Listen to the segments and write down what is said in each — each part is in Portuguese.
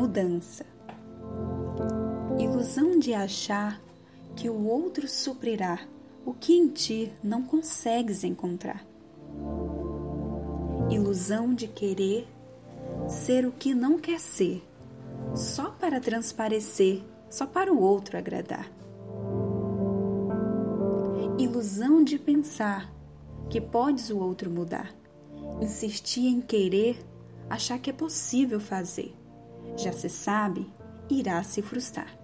Mudança. Ilusão de achar que o outro suprirá o que em ti não consegues encontrar. Ilusão de querer ser o que não quer ser, só para transparecer, só para o outro agradar. Ilusão de pensar que podes o outro mudar, insistir em querer, achar que é possível fazer. Já se sabe, irá se frustrar.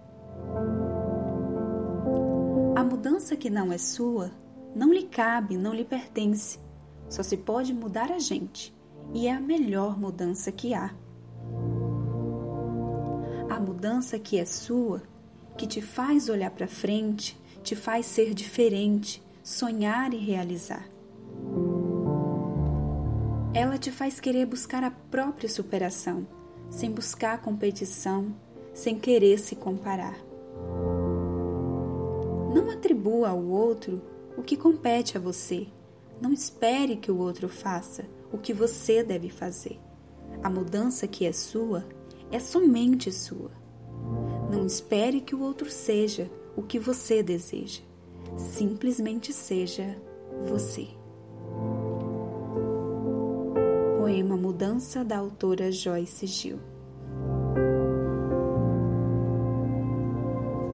A mudança que não é sua não lhe cabe, não lhe pertence. Só se pode mudar a gente, e é a melhor mudança que há. A mudança que é sua, que te faz olhar para frente, te faz ser diferente, sonhar e realizar. Ela te faz querer buscar a própria superação, sem buscar competição, sem querer se comparar. Não atribua ao outro o que compete a você. Não espere que o outro faça o que você deve fazer. A mudança que é sua é somente sua. Não espere que o outro seja o que você deseja. Simplesmente seja você. Poema Mudança da autora Joyce Gil.